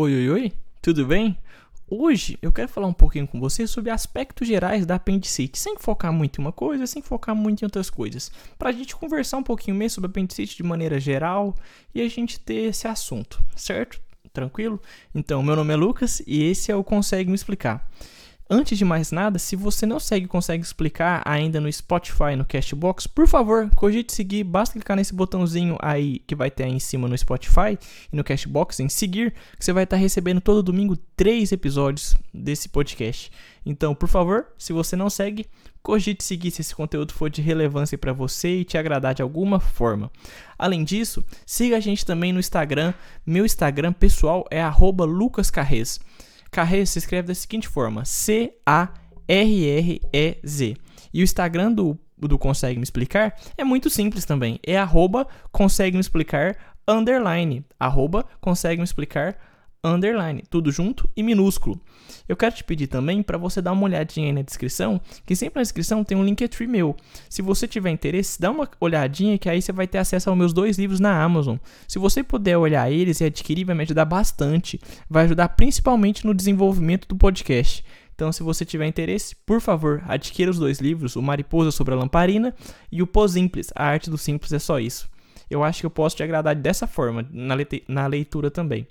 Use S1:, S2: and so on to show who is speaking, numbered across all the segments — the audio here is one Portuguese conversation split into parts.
S1: Oi, oi, oi, tudo bem? Hoje eu quero falar um pouquinho com você sobre aspectos gerais da apendicite, sem focar muito em uma coisa, sem focar muito em outras coisas, para a gente conversar um pouquinho mesmo sobre apendicite de maneira geral e a gente ter esse assunto, certo? Tranquilo? Então, meu nome é Lucas e esse é o Consegue Me Explicar. Antes de mais nada, se você não segue consegue explicar ainda no Spotify, no Castbox, por favor, cogite seguir, basta clicar nesse botãozinho aí que vai ter aí em cima no Spotify e no Castbox em seguir, que você vai estar recebendo todo domingo três episódios desse podcast. Então, por favor, se você não segue, cogite seguir se esse conteúdo for de relevância para você e te agradar de alguma forma. Além disso, siga a gente também no Instagram. Meu Instagram pessoal é @lucascarrez. Carrez se escreve da seguinte forma: C-A-R-R-E-Z. E o Instagram do, do Consegue Me Explicar é muito simples também. É arroba Consegue Me Explicar underline. Arroba Consegue Me Explicar underline, tudo junto e minúsculo. Eu quero te pedir também para você dar uma olhadinha aí na descrição, que sempre na descrição tem um Linktree meu. Se você tiver interesse, dá uma olhadinha que aí você vai ter acesso aos meus dois livros na Amazon. Se você puder olhar eles e adquirir, vai me ajudar bastante. Vai ajudar principalmente no desenvolvimento do podcast. Então, se você tiver interesse, por favor, adquira os dois livros, o Mariposa sobre a Lamparina e o Pô Simples, a arte do simples é só isso. Eu acho que eu posso te agradar dessa forma, na leitura também.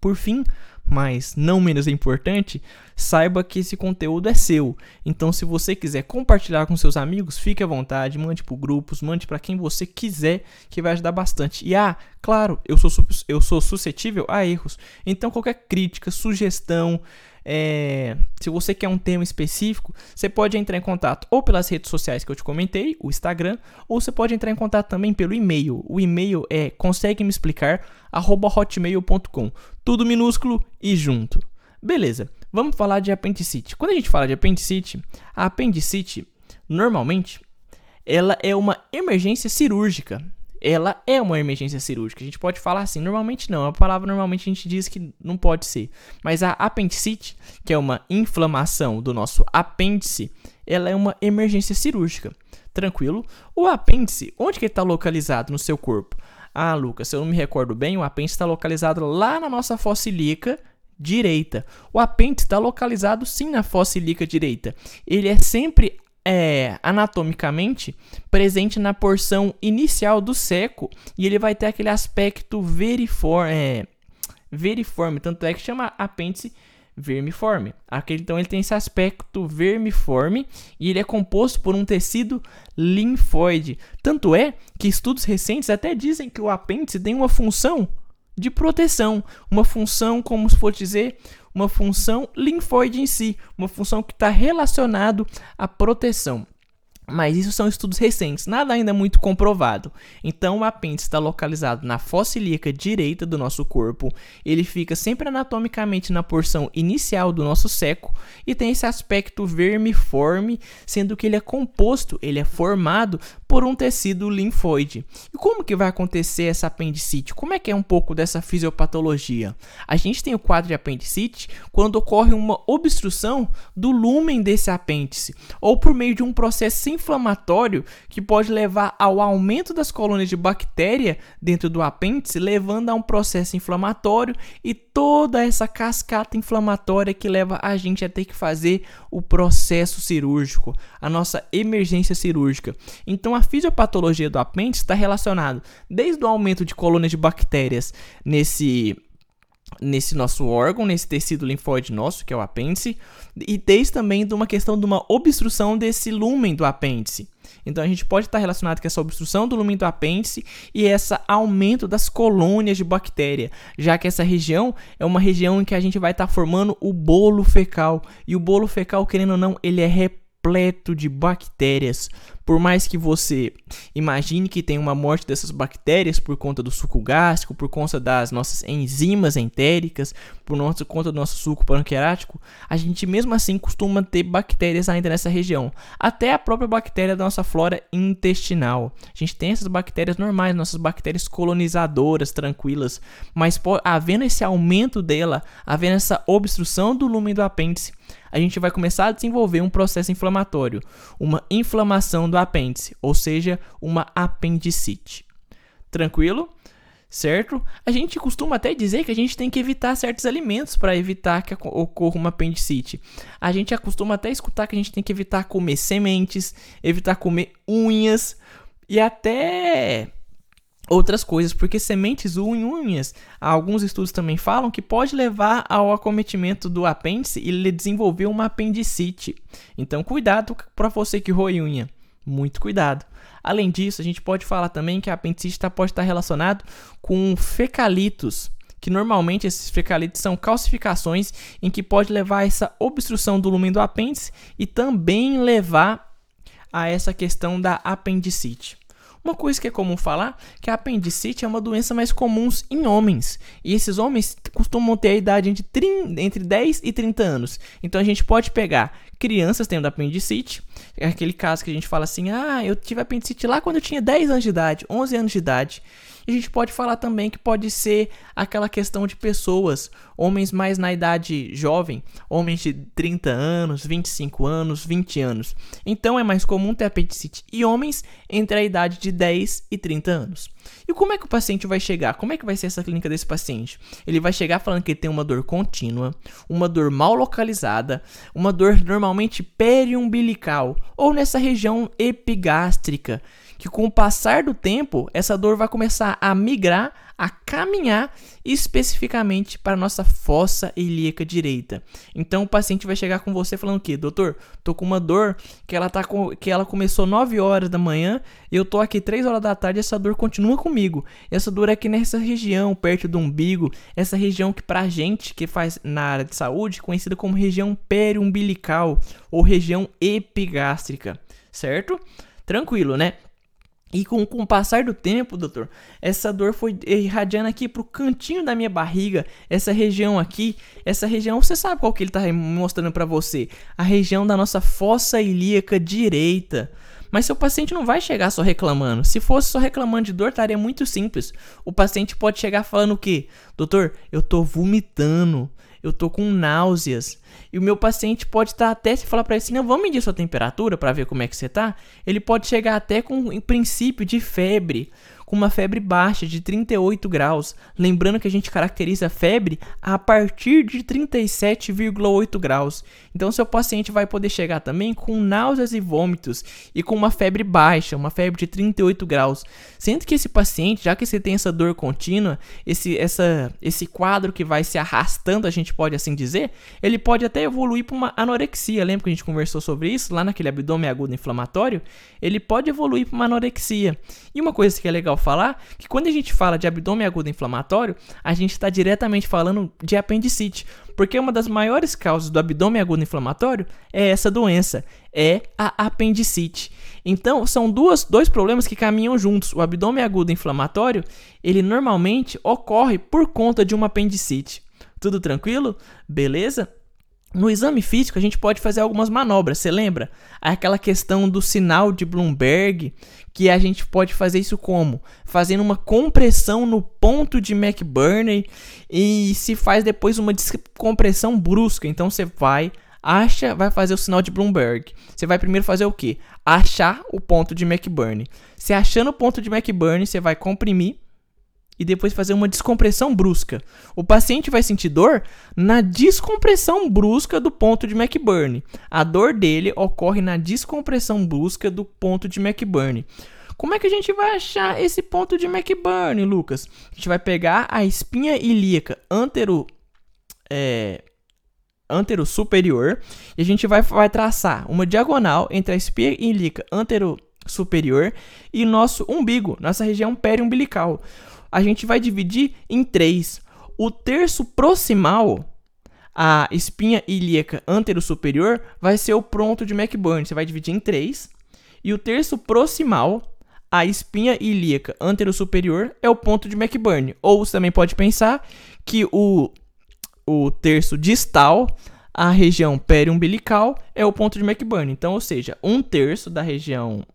S1: Por fim, mas não menos importante, saiba que esse conteúdo é seu. Então, se você quiser compartilhar com seus amigos, fique à vontade, mande para grupos, mande para quem você quiser, que vai ajudar bastante. E ah, claro, eu sou, eu sou suscetível a erros. Então, qualquer crítica, sugestão, é, se você quer um tema específico, você pode entrar em contato ou pelas redes sociais que eu te comentei, o Instagram, ou você pode entrar em contato também pelo e-mail. O e-mail é consegue me explicar hotmail.com. Tudo minúsculo e junto. Beleza, vamos falar de apendicite. Quando a gente fala de apendicite, a apendicite normalmente ela é uma emergência cirúrgica ela é uma emergência cirúrgica. A gente pode falar assim, normalmente não. A palavra normalmente a gente diz que não pode ser. Mas a apendicite, que é uma inflamação do nosso apêndice, ela é uma emergência cirúrgica. Tranquilo? O apêndice, onde que ele está localizado no seu corpo? Ah, Lucas, se eu não me recordo bem, o apêndice está localizado lá na nossa fossa ilíaca direita. O apêndice está localizado sim na fossa ilíaca direita. Ele é sempre é, anatomicamente presente na porção inicial do seco e ele vai ter aquele aspecto veriforme, é, veriforme tanto é que chama apêndice vermiforme. Aquele, então ele tem esse aspecto vermiforme e ele é composto por um tecido linfóide. Tanto é que estudos recentes até dizem que o apêndice tem uma função de proteção, uma função como se fosse dizer uma função linfóide em si, uma função que está relacionado à proteção. Mas isso são estudos recentes, nada ainda muito comprovado. Então, o apêndice está localizado na fossa ilíaca direita do nosso corpo. Ele fica sempre anatomicamente na porção inicial do nosso seco e tem esse aspecto vermiforme, sendo que ele é composto, ele é formado por um tecido linfóide. E como que vai acontecer essa apendicite? Como é que é um pouco dessa fisiopatologia? A gente tem o quadro de apendicite quando ocorre uma obstrução do lumen desse apêndice ou por meio de um processo inflamatório que pode levar ao aumento das colônias de bactéria dentro do apêndice, levando a um processo inflamatório e toda essa cascata inflamatória que leva a gente a ter que fazer o processo cirúrgico, a nossa emergência cirúrgica. Então a fisiopatologia do apêndice está relacionada desde o aumento de colônias de bactérias nesse nesse nosso órgão, nesse tecido linfóide nosso, que é o apêndice, e desde também de uma questão de uma obstrução desse lumen do apêndice. Então a gente pode estar relacionado com essa obstrução do lumen do apêndice e esse aumento das colônias de bactéria, já que essa região é uma região em que a gente vai estar formando o bolo fecal. E o bolo fecal, querendo ou não, ele é repleto de bactérias. Por mais que você imagine que tem uma morte dessas bactérias por conta do suco gástrico, por conta das nossas enzimas entéricas, por conta do nosso suco pancreático, a gente mesmo assim costuma ter bactérias ainda nessa região. Até a própria bactéria da nossa flora intestinal. A gente tem essas bactérias normais, nossas bactérias colonizadoras, tranquilas, mas havendo esse aumento dela, havendo essa obstrução do lumen do apêndice, a gente vai começar a desenvolver um processo inflamatório, uma inflamação do apêndice, ou seja, uma apendicite. Tranquilo? certo? A gente costuma até dizer que a gente tem que evitar certos alimentos para evitar que ocorra uma apendicite. A gente acostuma até escutar que a gente tem que evitar comer sementes, evitar comer unhas e até outras coisas, porque sementes unhas, alguns estudos também falam que pode levar ao acometimento do apêndice e ele desenvolver uma apendicite. Então, cuidado para você que roe unha, muito cuidado. Além disso, a gente pode falar também que a apendicite pode estar relacionado com fecalitos, que normalmente esses fecalitos são calcificações em que pode levar a essa obstrução do lumen do apêndice e também levar a essa questão da apendicite. Uma coisa que é comum falar que a apendicite é uma doença mais comum em homens. E esses homens costumam ter a idade entre, 30, entre 10 e 30 anos. Então a gente pode pegar crianças tendo apendicite, é aquele caso que a gente fala assim: "Ah, eu tive apendicite lá quando eu tinha 10 anos de idade, 11 anos de idade". E a gente pode falar também que pode ser aquela questão de pessoas, homens mais na idade jovem, homens de 30 anos, 25 anos, 20 anos. Então é mais comum ter apendicite e homens entre a idade de 10 e 30 anos. E como é que o paciente vai chegar? Como é que vai ser essa clínica desse paciente? Ele vai chegar falando que ele tem uma dor contínua, uma dor mal localizada, uma dor normalmente periumbilical ou nessa região epigástrica que com o passar do tempo, essa dor vai começar a migrar, a caminhar especificamente para a nossa fossa ilíaca direita. Então o paciente vai chegar com você falando que, doutor, tô com uma dor que ela tá com, que ela começou 9 horas da manhã e eu tô aqui 3 horas da tarde, essa dor continua comigo. Essa dor é aqui nessa região, perto do umbigo, essa região que pra gente que faz na área de saúde, conhecida como região periumbilical ou região epigástrica, certo? Tranquilo, né? E com, com o passar do tempo, doutor, essa dor foi irradiando aqui pro cantinho da minha barriga, essa região aqui, essa região, você sabe qual que ele tá mostrando para você? A região da nossa fossa ilíaca direita. Mas seu paciente não vai chegar só reclamando. Se fosse só reclamando de dor, estaria muito simples. O paciente pode chegar falando o quê? Doutor, eu tô vomitando eu tô com náuseas. E o meu paciente pode estar até se falar para ele assim, não, vamos medir sua temperatura para ver como é que você tá. Ele pode chegar até com um princípio de febre com uma febre baixa de 38 graus. Lembrando que a gente caracteriza a febre a partir de 37,8 graus. Então, seu paciente vai poder chegar também com náuseas e vômitos e com uma febre baixa, uma febre de 38 graus. Sendo que esse paciente, já que você tem essa dor contínua, esse, essa, esse quadro que vai se arrastando, a gente pode assim dizer, ele pode até evoluir para uma anorexia. Lembra que a gente conversou sobre isso lá naquele abdômen agudo inflamatório? Ele pode evoluir para uma anorexia. E uma coisa que é legal falar, que quando a gente fala de abdômen agudo inflamatório, a gente está diretamente falando de apendicite, porque uma das maiores causas do abdômen agudo inflamatório é essa doença, é a apendicite. Então, são duas, dois problemas que caminham juntos. O abdômen agudo inflamatório, ele normalmente ocorre por conta de uma apendicite. Tudo tranquilo? Beleza? No exame físico, a gente pode fazer algumas manobras, você lembra? Aquela questão do sinal de Bloomberg, que a gente pode fazer isso como? Fazendo uma compressão no ponto de McBurney e se faz depois uma descompressão brusca. Então você vai, acha, vai fazer o sinal de Bloomberg. Você vai primeiro fazer o quê? Achar o ponto de McBurney. Se achando o ponto de McBurney, você vai comprimir e depois fazer uma descompressão brusca. O paciente vai sentir dor na descompressão brusca do ponto de McBurney. A dor dele ocorre na descompressão brusca do ponto de McBurney. Como é que a gente vai achar esse ponto de McBurney, Lucas? A gente vai pegar a espinha ilíaca antero, é, antero superior e a gente vai, vai traçar uma diagonal entre a espinha ilíaca antero superior e nosso umbigo, nossa região periumbilical a gente vai dividir em três. O terço proximal, a espinha ilíaca antero-superior, vai ser o pronto de McBurney. Você vai dividir em três. E o terço proximal, a espinha ilíaca antero-superior, é o ponto de McBurney. Ou você também pode pensar que o, o terço distal, a região periumbilical, é o ponto de McBurney. Então, ou seja, um terço da região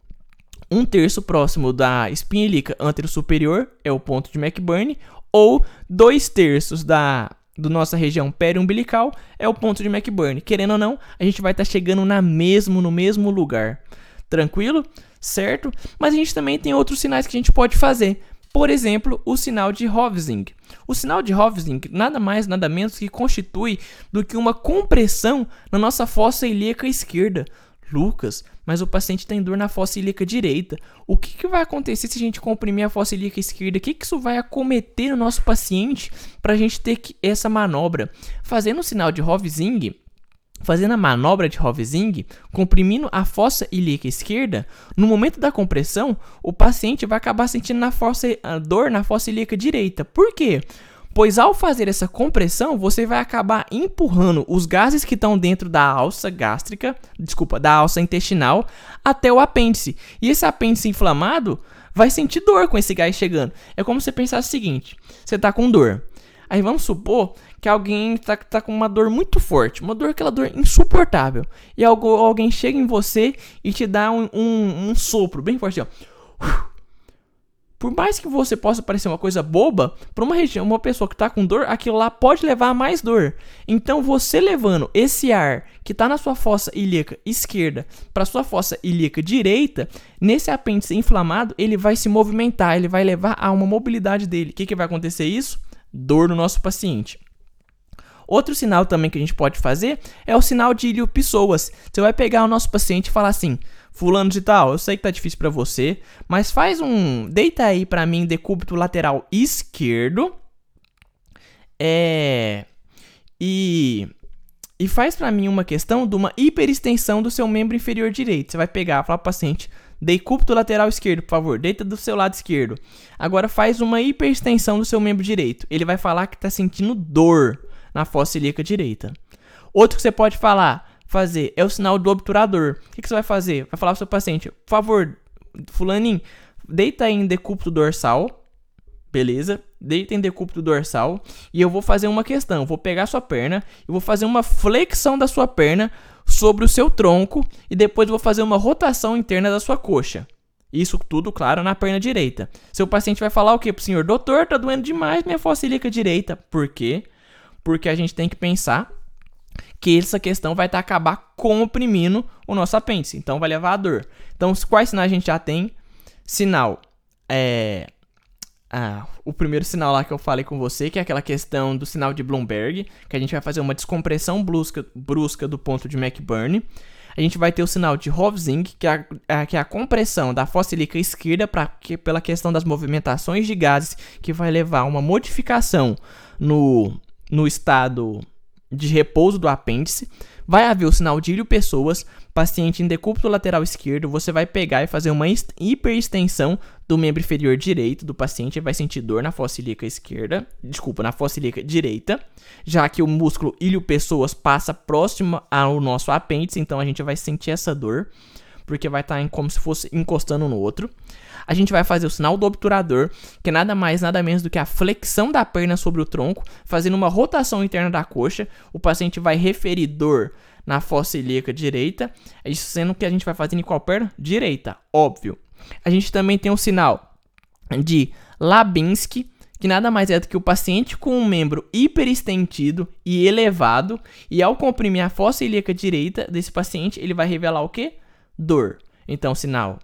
S1: um terço próximo da espinha ilíaca antero-superior é o ponto de McBurney, ou dois terços da do nossa região periumbilical é o ponto de McBurney. Querendo ou não, a gente vai estar tá chegando na mesmo no mesmo lugar. Tranquilo? Certo? Mas a gente também tem outros sinais que a gente pode fazer. Por exemplo, o sinal de Hovsing. O sinal de Hovsing nada mais, nada menos que constitui do que uma compressão na nossa fossa ilíaca esquerda. Lucas, mas o paciente tem dor na fossa ilíaca direita. O que, que vai acontecer se a gente comprimir a fossa ilíaca esquerda? O que, que isso vai acometer no nosso paciente para a gente ter essa manobra? Fazendo o sinal de Hovsing, fazendo a manobra de Hovsing, comprimindo a fossa ilíaca esquerda, no momento da compressão, o paciente vai acabar sentindo na fossa, dor na fossa ilíaca direita. Por quê? Pois ao fazer essa compressão, você vai acabar empurrando os gases que estão dentro da alça gástrica, desculpa, da alça intestinal, até o apêndice. E esse apêndice inflamado vai sentir dor com esse gás chegando. É como você pensar o seguinte: você está com dor. Aí vamos supor que alguém está tá com uma dor muito forte, uma dor, aquela dor insuportável. E algo, alguém chega em você e te dá um, um, um sopro bem forte, ó. Por mais que você possa parecer uma coisa boba, para uma região, uma pessoa que está com dor, aquilo lá pode levar a mais dor. Então, você levando esse ar que está na sua fossa ilíaca esquerda para sua fossa ilíaca direita, nesse apêndice inflamado, ele vai se movimentar, ele vai levar a uma mobilidade dele. O que, que vai acontecer isso? Dor no nosso paciente. Outro sinal também que a gente pode fazer é o sinal de ilho pessoas. Você vai pegar o nosso paciente e falar assim: fulano de tal, eu sei que tá difícil para você, mas faz um, deita aí para mim decúbito lateral esquerdo. É e e faz para mim uma questão de uma hiperextensão do seu membro inferior direito. Você vai pegar, falar pro paciente, decúbito lateral esquerdo, por favor, deita do seu lado esquerdo. Agora faz uma hiperextensão do seu membro direito. Ele vai falar que tá sentindo dor na fossa ilíaca direita. Outro que você pode falar, fazer é o sinal do obturador. O que, que você vai fazer? Vai falar pro seu paciente, por favor, fulaninho, deita aí em decúbito dorsal, beleza? Deita em decúbito dorsal e eu vou fazer uma questão. Vou pegar sua perna e vou fazer uma flexão da sua perna sobre o seu tronco e depois vou fazer uma rotação interna da sua coxa. Isso tudo, claro, na perna direita. Seu paciente vai falar o que pro senhor? Doutor, tá doendo demais minha fossa ilíaca direita. Por quê? Porque a gente tem que pensar que essa questão vai tá, acabar comprimindo o nosso apêndice. Então vai levar a dor. Então, quais sinais a gente já tem? Sinal é. Ah, o primeiro sinal lá que eu falei com você, que é aquela questão do sinal de Bloomberg, que a gente vai fazer uma descompressão brusca, brusca do ponto de McBurn. A gente vai ter o sinal de Hovsing, que é a, que é a compressão da fossa ilíaca esquerda pra, que, pela questão das movimentações de gases, que vai levar a uma modificação no, no estado de repouso do apêndice, vai haver o sinal de ilho pessoas, paciente em decúbito lateral esquerdo, você vai pegar e fazer uma hiperextensão do membro inferior direito do paciente, vai sentir dor na fossa ilíaca esquerda, desculpa, na fossa ilíaca direita, já que o músculo ilho pessoas passa próximo ao nosso apêndice, então a gente vai sentir essa dor, porque vai estar tá como se fosse encostando no outro a gente vai fazer o sinal do obturador, que é nada mais, nada menos do que a flexão da perna sobre o tronco, fazendo uma rotação interna da coxa. O paciente vai referir dor na fossa ilíaca direita, isso sendo que a gente vai fazendo em qual perna? Direita, óbvio. A gente também tem o sinal de Labinski, que nada mais é do que o paciente com um membro hiperestendido e elevado, e ao comprimir a fossa ilíaca direita desse paciente, ele vai revelar o que? Dor. Então, sinal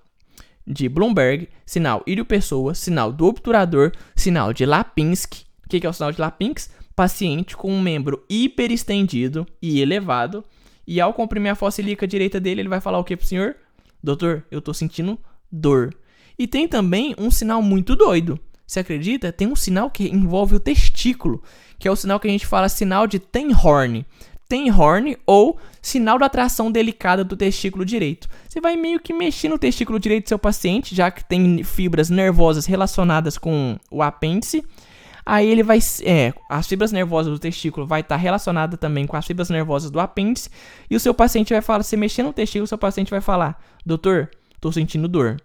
S1: de Bloomberg, sinal ilho-pessoa, sinal do obturador, sinal de Lapinski. O que, que é o sinal de Lapinski? Paciente com um membro hiperestendido e elevado. E ao comprimir a fossa ilíaca direita dele, ele vai falar o que pro senhor? Doutor, eu tô sentindo dor. E tem também um sinal muito doido. Você acredita? Tem um sinal que envolve o testículo, que é o sinal que a gente fala sinal de Tenhorn tem horn ou sinal da atração delicada do testículo direito. Você vai meio que mexer no testículo direito do seu paciente, já que tem fibras nervosas relacionadas com o apêndice. Aí ele vai, é, as fibras nervosas do testículo vai estar relacionada também com as fibras nervosas do apêndice, e o seu paciente vai falar, se mexer no testículo, o seu paciente vai falar: "Doutor, tô sentindo dor".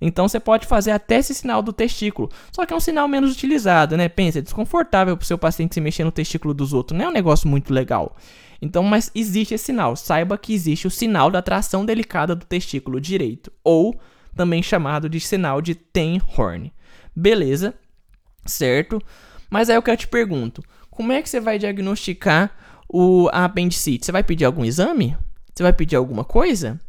S1: Então você pode fazer até esse sinal do testículo. Só que é um sinal menos utilizado, né? Pensa, é desconfortável para o seu paciente se mexer no testículo dos outros. Não é um negócio muito legal. Então, mas existe esse sinal. Saiba que existe o sinal da tração delicada do testículo direito. Ou também chamado de sinal de Ten-Horn. Beleza? Certo? Mas aí eu quero te pergunto. Como é que você vai diagnosticar o, a apendicite? Você vai pedir algum exame? Você vai pedir alguma coisa?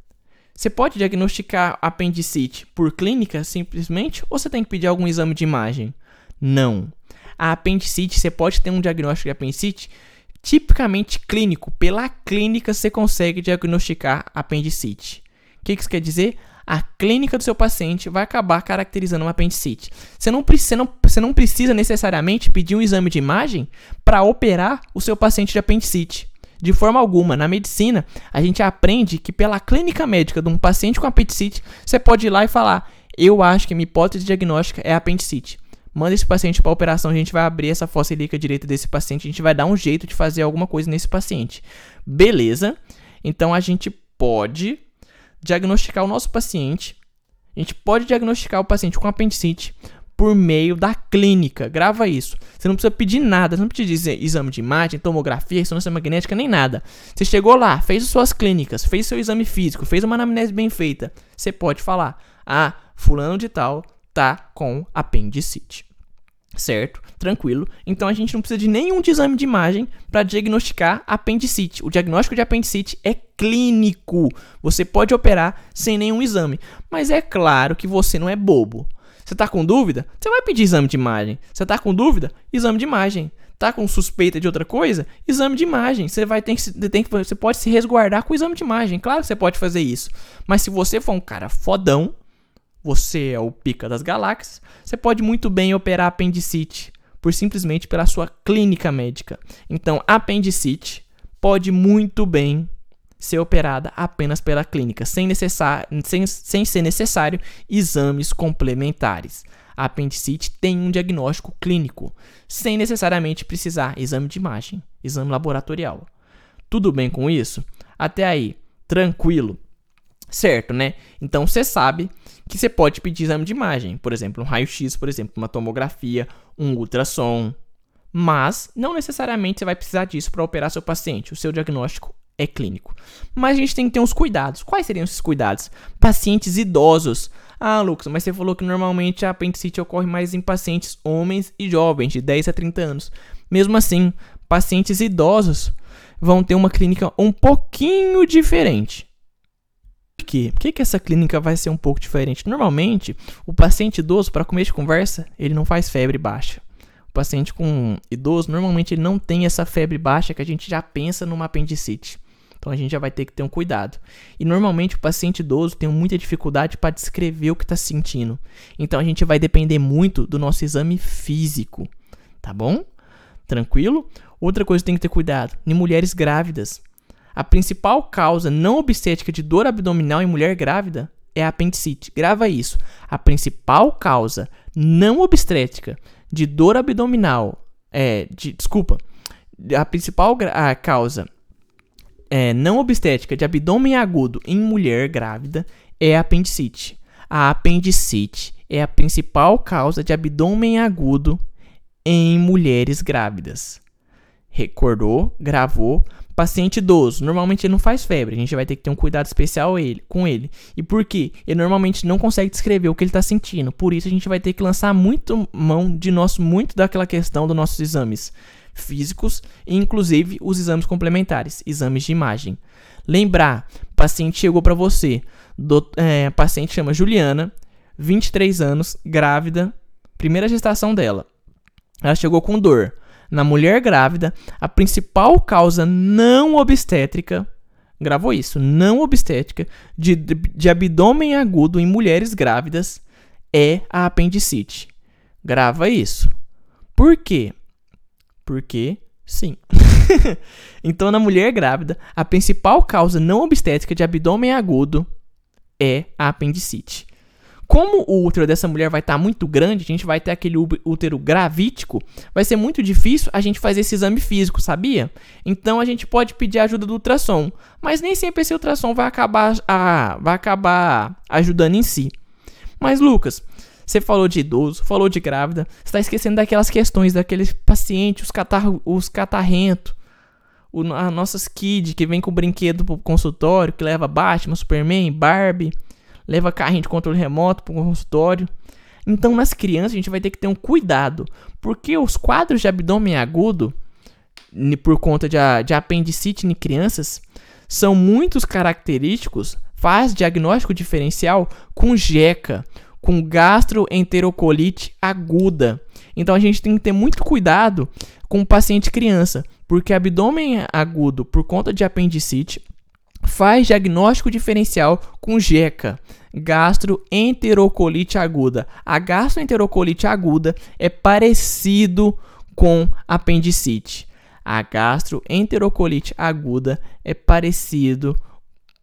S1: Você pode diagnosticar apendicite por clínica simplesmente ou você tem que pedir algum exame de imagem? Não. A apendicite, você pode ter um diagnóstico de apendicite tipicamente clínico. Pela clínica você consegue diagnosticar apendicite. O que isso quer dizer? A clínica do seu paciente vai acabar caracterizando uma apendicite. Você não, você não, você não precisa necessariamente pedir um exame de imagem para operar o seu paciente de apendicite. De forma alguma, na medicina, a gente aprende que pela clínica médica de um paciente com apendicite, você pode ir lá e falar: Eu acho que minha hipótese diagnóstica é apendicite. Manda esse paciente para operação, a gente vai abrir essa fossa ilíaca direita desse paciente, a gente vai dar um jeito de fazer alguma coisa nesse paciente. Beleza? Então a gente pode diagnosticar o nosso paciente. A gente pode diagnosticar o paciente com apendicite por meio da clínica. Grava isso. Você não precisa pedir nada, você não precisa dizer exame de imagem, tomografia, ressonância magnética, nem nada. Você chegou lá, fez as suas clínicas, fez seu exame físico, fez uma anamnese bem feita. Você pode falar: "Ah, fulano de tal tá com apendicite. Certo? Tranquilo. Então a gente não precisa de nenhum de exame de imagem para diagnosticar apendicite. O diagnóstico de apendicite é clínico. Você pode operar sem nenhum exame. Mas é claro que você não é bobo. Você está com dúvida? Você vai pedir exame de imagem. Você está com dúvida? Exame de imagem. Tá com suspeita de outra coisa? Exame de imagem. Você vai ter que, tem que você pode se resguardar com o exame de imagem. Claro que você pode fazer isso. Mas se você for um cara fodão, você é o pica das galáxias, você pode muito bem operar apendicite por simplesmente pela sua clínica médica. Então, apendicite pode muito bem ser operada apenas pela clínica, sem, necessar, sem, sem ser necessário exames complementares. A apendicite tem um diagnóstico clínico, sem necessariamente precisar exame de imagem, exame laboratorial. Tudo bem com isso? Até aí, tranquilo. Certo, né? Então você sabe que você pode pedir exame de imagem, por exemplo, um raio-x, por exemplo, uma tomografia, um ultrassom, mas não necessariamente você vai precisar disso para operar seu paciente. O seu diagnóstico é clínico. Mas a gente tem que ter uns cuidados. Quais seriam esses cuidados? Pacientes idosos. Ah, Lucas, mas você falou que normalmente a apendicite ocorre mais em pacientes homens e jovens, de 10 a 30 anos. Mesmo assim, pacientes idosos vão ter uma clínica um pouquinho diferente quê? Por que, que essa clínica vai ser um pouco diferente? Normalmente, o paciente idoso, para começo de conversa, ele não faz febre baixa. O paciente com idoso, normalmente, ele não tem essa febre baixa que a gente já pensa numa apendicite. Então a gente já vai ter que ter um cuidado. E normalmente o paciente idoso tem muita dificuldade para descrever o que está sentindo. Então a gente vai depender muito do nosso exame físico. Tá bom? Tranquilo? Outra coisa que tem que ter cuidado: em mulheres grávidas. A principal causa não obstétrica de dor abdominal em mulher grávida é a apendicite. Grava isso. A principal causa não obstétrica de dor abdominal é, de, desculpa, a principal a causa é, não obstétrica de abdômen agudo em mulher grávida é a apendicite. A apendicite é a principal causa de abdômen agudo em mulheres grávidas. Recordou, gravou, Paciente idoso, normalmente ele não faz febre, a gente vai ter que ter um cuidado especial ele, com ele. E por quê? Ele normalmente não consegue descrever o que ele está sentindo. Por isso a gente vai ter que lançar muito mão de nosso, muito daquela questão dos nossos exames físicos e inclusive os exames complementares, exames de imagem. Lembrar, paciente chegou para você, do, é, paciente chama Juliana, 23 anos, grávida, primeira gestação dela. Ela chegou com dor na mulher grávida, a principal causa não obstétrica, gravou isso, não obstétrica, de, de, de abdômen agudo em mulheres grávidas é a apendicite. Grava isso. Por quê? Porque sim. então, na mulher grávida, a principal causa não obstétrica de abdômen agudo é a apendicite. Como o útero dessa mulher vai estar tá muito grande, a gente vai ter aquele útero gravítico, vai ser muito difícil a gente fazer esse exame físico, sabia? Então a gente pode pedir ajuda do ultrassom, mas nem sempre esse ultrassom vai acabar, a, vai acabar ajudando em si. Mas Lucas, você falou de idoso, falou de grávida, você está esquecendo daquelas questões daqueles pacientes, os, catar, os catarrentos, as nossas kids que vem com brinquedo pro consultório, que leva Batman, Superman, Barbie leva carrinho de controle remoto para o consultório. Então, nas crianças, a gente vai ter que ter um cuidado, porque os quadros de abdômen agudo, por conta de, de apendicite em crianças, são muito característicos faz diagnóstico diferencial com jeca, com gastroenterocolite aguda. Então a gente tem que ter muito cuidado com o paciente criança, porque abdômen agudo por conta de apendicite faz diagnóstico diferencial com jeca, gastroenterocolite aguda. A gastroenterocolite aguda é parecido com apendicite. A gastroenterocolite aguda é parecido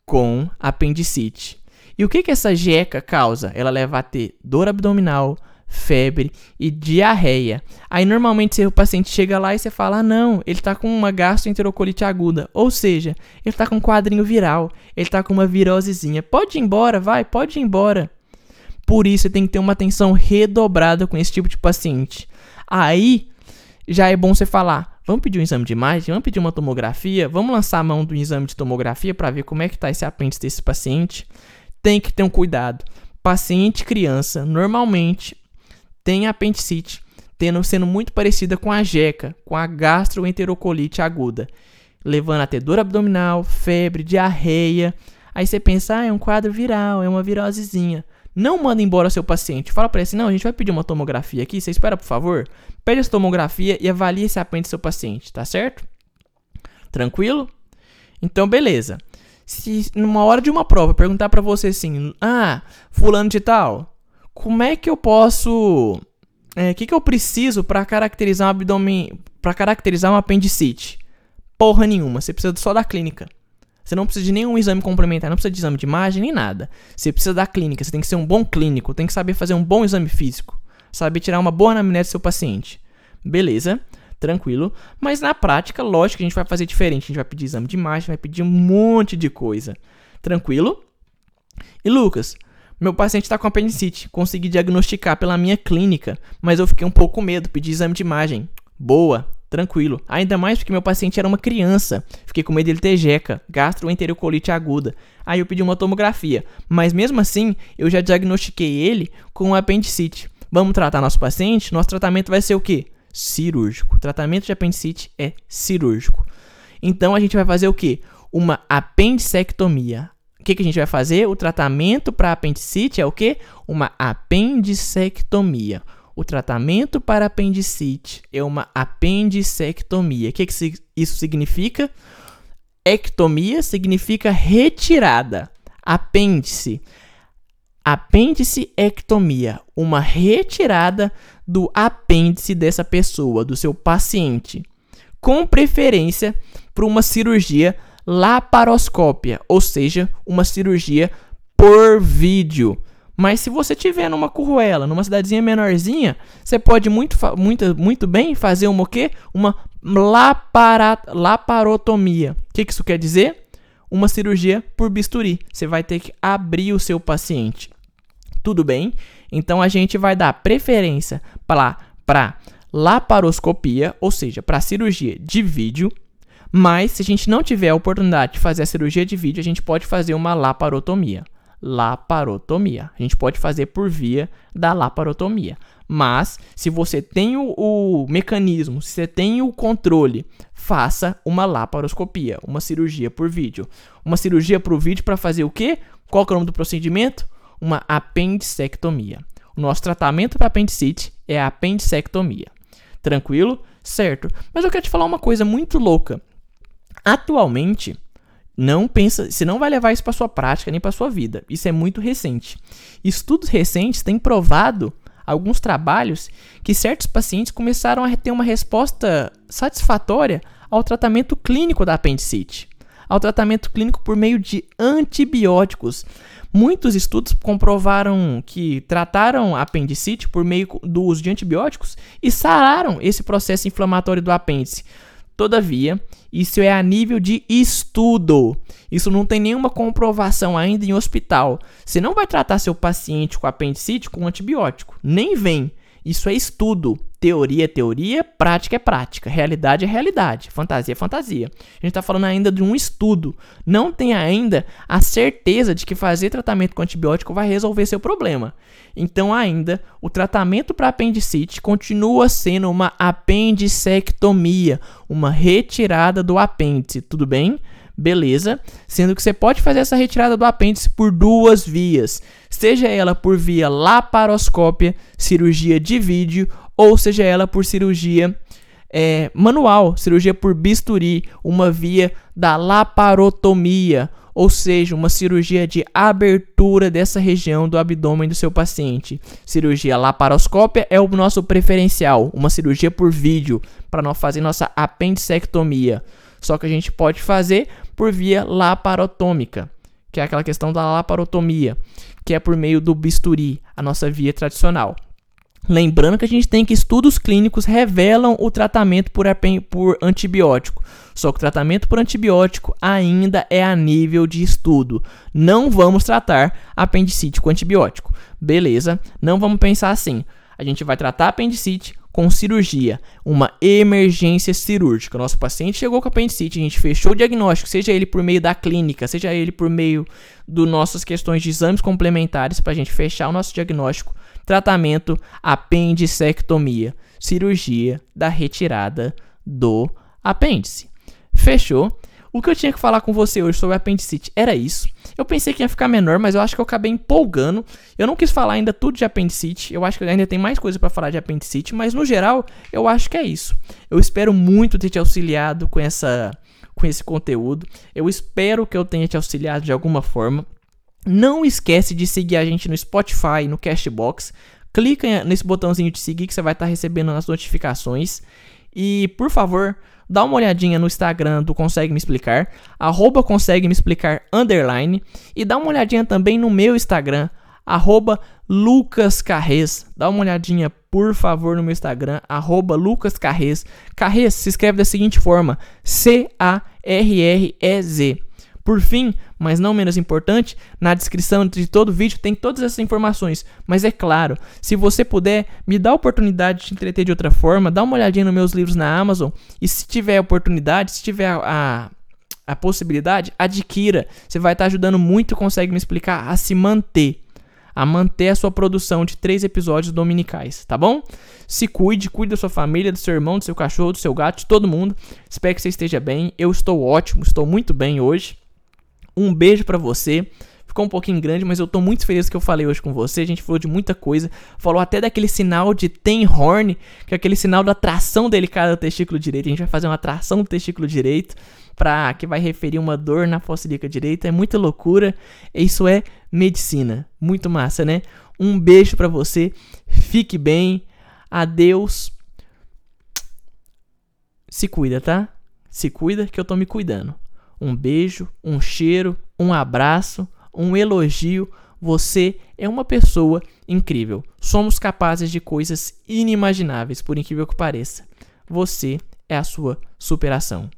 S1: com apendicite. E o que, que essa jeca causa? Ela leva a ter dor abdominal, febre e diarreia. Aí normalmente o paciente chega lá e você fala: ah, não, ele está com uma gastroenterocolite aguda. Ou seja, ele está com um quadrinho viral, ele está com uma virosezinha. Pode ir embora, vai, pode ir embora. Por isso, você tem que ter uma atenção redobrada com esse tipo de paciente. Aí já é bom você falar: vamos pedir um exame de imagem, vamos pedir uma tomografia, vamos lançar a mão do exame de tomografia para ver como é que está esse apêndice desse paciente. Tem que ter um cuidado. Paciente criança, normalmente tem apendicite, tendo, sendo muito parecida com a jeca, com a gastroenterocolite aguda, levando a dor abdominal, febre, diarreia. Aí você pensa, ah, é um quadro viral, é uma virosezinha. Não manda embora seu paciente. Fala para ele assim, não, a gente vai pedir uma tomografia aqui, você espera, por favor? Pede essa tomografia e avalie esse apêndice do seu paciente, tá certo? Tranquilo? Então, beleza. Se numa hora de uma prova perguntar para você assim, ah, fulano de tal, como é que eu posso. O é, que, que eu preciso para caracterizar um abdômen. para caracterizar um apendicite? Porra nenhuma, você precisa só da clínica. Você não precisa de nenhum exame complementar, não precisa de exame de imagem nem nada. Você precisa da clínica, você tem que ser um bom clínico, tem que saber fazer um bom exame físico, saber tirar uma boa anamnese do seu paciente. Beleza, tranquilo. Mas na prática, lógico que a gente vai fazer diferente. A gente vai pedir exame de imagem, vai pedir um monte de coisa. Tranquilo? E Lucas, meu paciente está com apendicite. Consegui diagnosticar pela minha clínica, mas eu fiquei um pouco com medo, pedi exame de imagem. Boa, tranquilo. Ainda mais porque meu paciente era uma criança. Fiquei com medo dele ter jeca, gastroenterocolite aguda. Aí eu pedi uma tomografia, mas mesmo assim eu já diagnostiquei ele com apendicite. Vamos tratar nosso paciente? Nosso tratamento vai ser o quê? Cirúrgico. O tratamento de apendicite é cirúrgico. Então a gente vai fazer o quê? Uma apendicectomia que, que a gente vai fazer? O tratamento para apendicite é o que? Uma apendicectomia. O tratamento para apendicite é uma apendicectomia. O que, que isso significa? Ectomia significa retirada. Apêndice. Apêndice ectomia, uma retirada do apêndice dessa pessoa, do seu paciente, com preferência para uma cirurgia laparoscópia, ou seja, uma cirurgia por vídeo. Mas se você tiver numa curruela, numa cidadezinha menorzinha, você pode muito, muito, muito bem fazer uma o quê? Uma lapara, laparotomia. O que, que isso quer dizer? Uma cirurgia por bisturi. Você vai ter que abrir o seu paciente. Tudo bem? Então a gente vai dar preferência para laparoscopia, ou seja, para cirurgia de vídeo mas, se a gente não tiver a oportunidade de fazer a cirurgia de vídeo, a gente pode fazer uma laparotomia. Laparotomia. A gente pode fazer por via da laparotomia. Mas, se você tem o, o mecanismo, se você tem o controle, faça uma laparoscopia, uma cirurgia por vídeo. Uma cirurgia por vídeo para fazer o quê? Qual é o nome do procedimento? Uma apendicectomia. O nosso tratamento para apendicite é a apendicectomia. Tranquilo? Certo. Mas eu quero te falar uma coisa muito louca. Atualmente, não pensa, você não vai levar isso para sua prática nem para sua vida. Isso é muito recente. Estudos recentes têm provado alguns trabalhos que certos pacientes começaram a ter uma resposta satisfatória ao tratamento clínico da apendicite, ao tratamento clínico por meio de antibióticos. Muitos estudos comprovaram que trataram apendicite por meio do uso de antibióticos e sararam esse processo inflamatório do apêndice. Todavia, isso é a nível de estudo. Isso não tem nenhuma comprovação ainda em hospital. Você não vai tratar seu paciente com apendicite com antibiótico. Nem vem. Isso é estudo. Teoria é teoria, prática é prática, realidade é realidade, fantasia é fantasia. A gente está falando ainda de um estudo. Não tem ainda a certeza de que fazer tratamento com antibiótico vai resolver seu problema. Então, ainda, o tratamento para apendicite continua sendo uma apendicectomia, uma retirada do apêndice. Tudo bem? Beleza? Sendo que você pode fazer essa retirada do apêndice por duas vias. Seja ela por via laparoscópia, cirurgia de vídeo, ou seja ela por cirurgia é, manual, cirurgia por bisturi, uma via da laparotomia, ou seja, uma cirurgia de abertura dessa região do abdômen do seu paciente. Cirurgia laparoscópia é o nosso preferencial, uma cirurgia por vídeo, para nós fazer nossa apendicectomia. Só que a gente pode fazer por via laparotômica, que é aquela questão da laparotomia, que é por meio do bisturi, a nossa via tradicional. Lembrando que a gente tem que estudos clínicos revelam o tratamento por, por antibiótico. Só que o tratamento por antibiótico ainda é a nível de estudo. Não vamos tratar apendicite com antibiótico. Beleza? Não vamos pensar assim. A gente vai tratar apendicite com cirurgia, uma emergência cirúrgica. Nosso paciente chegou com apendicite, a gente fechou o diagnóstico, seja ele por meio da clínica, seja ele por meio das nossas questões de exames complementares para a gente fechar o nosso diagnóstico Tratamento apendicectomia, cirurgia da retirada do apêndice. Fechou? O que eu tinha que falar com você hoje sobre apendicite era isso. Eu pensei que ia ficar menor, mas eu acho que eu acabei empolgando. Eu não quis falar ainda tudo de apendicite. Eu acho que ainda tem mais coisa para falar de apendicite, mas no geral, eu acho que é isso. Eu espero muito ter te auxiliado com essa com esse conteúdo. Eu espero que eu tenha te auxiliado de alguma forma. Não esquece de seguir a gente no Spotify, no Cashbox. Clica nesse botãozinho de seguir que você vai estar tá recebendo as notificações. E, por favor, dá uma olhadinha no Instagram do Consegue Me Explicar, arroba Consegue Me Explicar, underline. E dá uma olhadinha também no meu Instagram, arroba Lucas Carrez. Dá uma olhadinha, por favor, no meu Instagram, arroba Lucas Carrez. Carrez se escreve da seguinte forma, C-A-R-R-E-Z. Por fim, mas não menos importante, na descrição de todo vídeo tem todas essas informações. Mas é claro, se você puder, me dá a oportunidade de te entreter de outra forma, dá uma olhadinha nos meus livros na Amazon e se tiver oportunidade, se tiver a, a possibilidade, adquira. Você vai estar ajudando muito, consegue me explicar a se manter a manter a sua produção de três episódios dominicais, tá bom? Se cuide, cuide da sua família, do seu irmão, do seu cachorro, do seu gato, de todo mundo. Espero que você esteja bem. Eu estou ótimo, estou muito bem hoje. Um beijo para você. Ficou um pouquinho grande, mas eu tô muito feliz que eu falei hoje com você. A gente falou de muita coisa. Falou até daquele sinal de ten horn, que é aquele sinal da tração delicada do testículo direito. A gente vai fazer uma tração do testículo direito para que vai referir uma dor na fossa ilíaca direita. É muita loucura. Isso é medicina. Muito massa, né? Um beijo para você. Fique bem. Adeus. Se cuida, tá? Se cuida que eu tô me cuidando um beijo, um cheiro, um abraço, um elogio. Você é uma pessoa incrível. Somos capazes de coisas inimagináveis, por incrível que pareça. Você é a sua superação.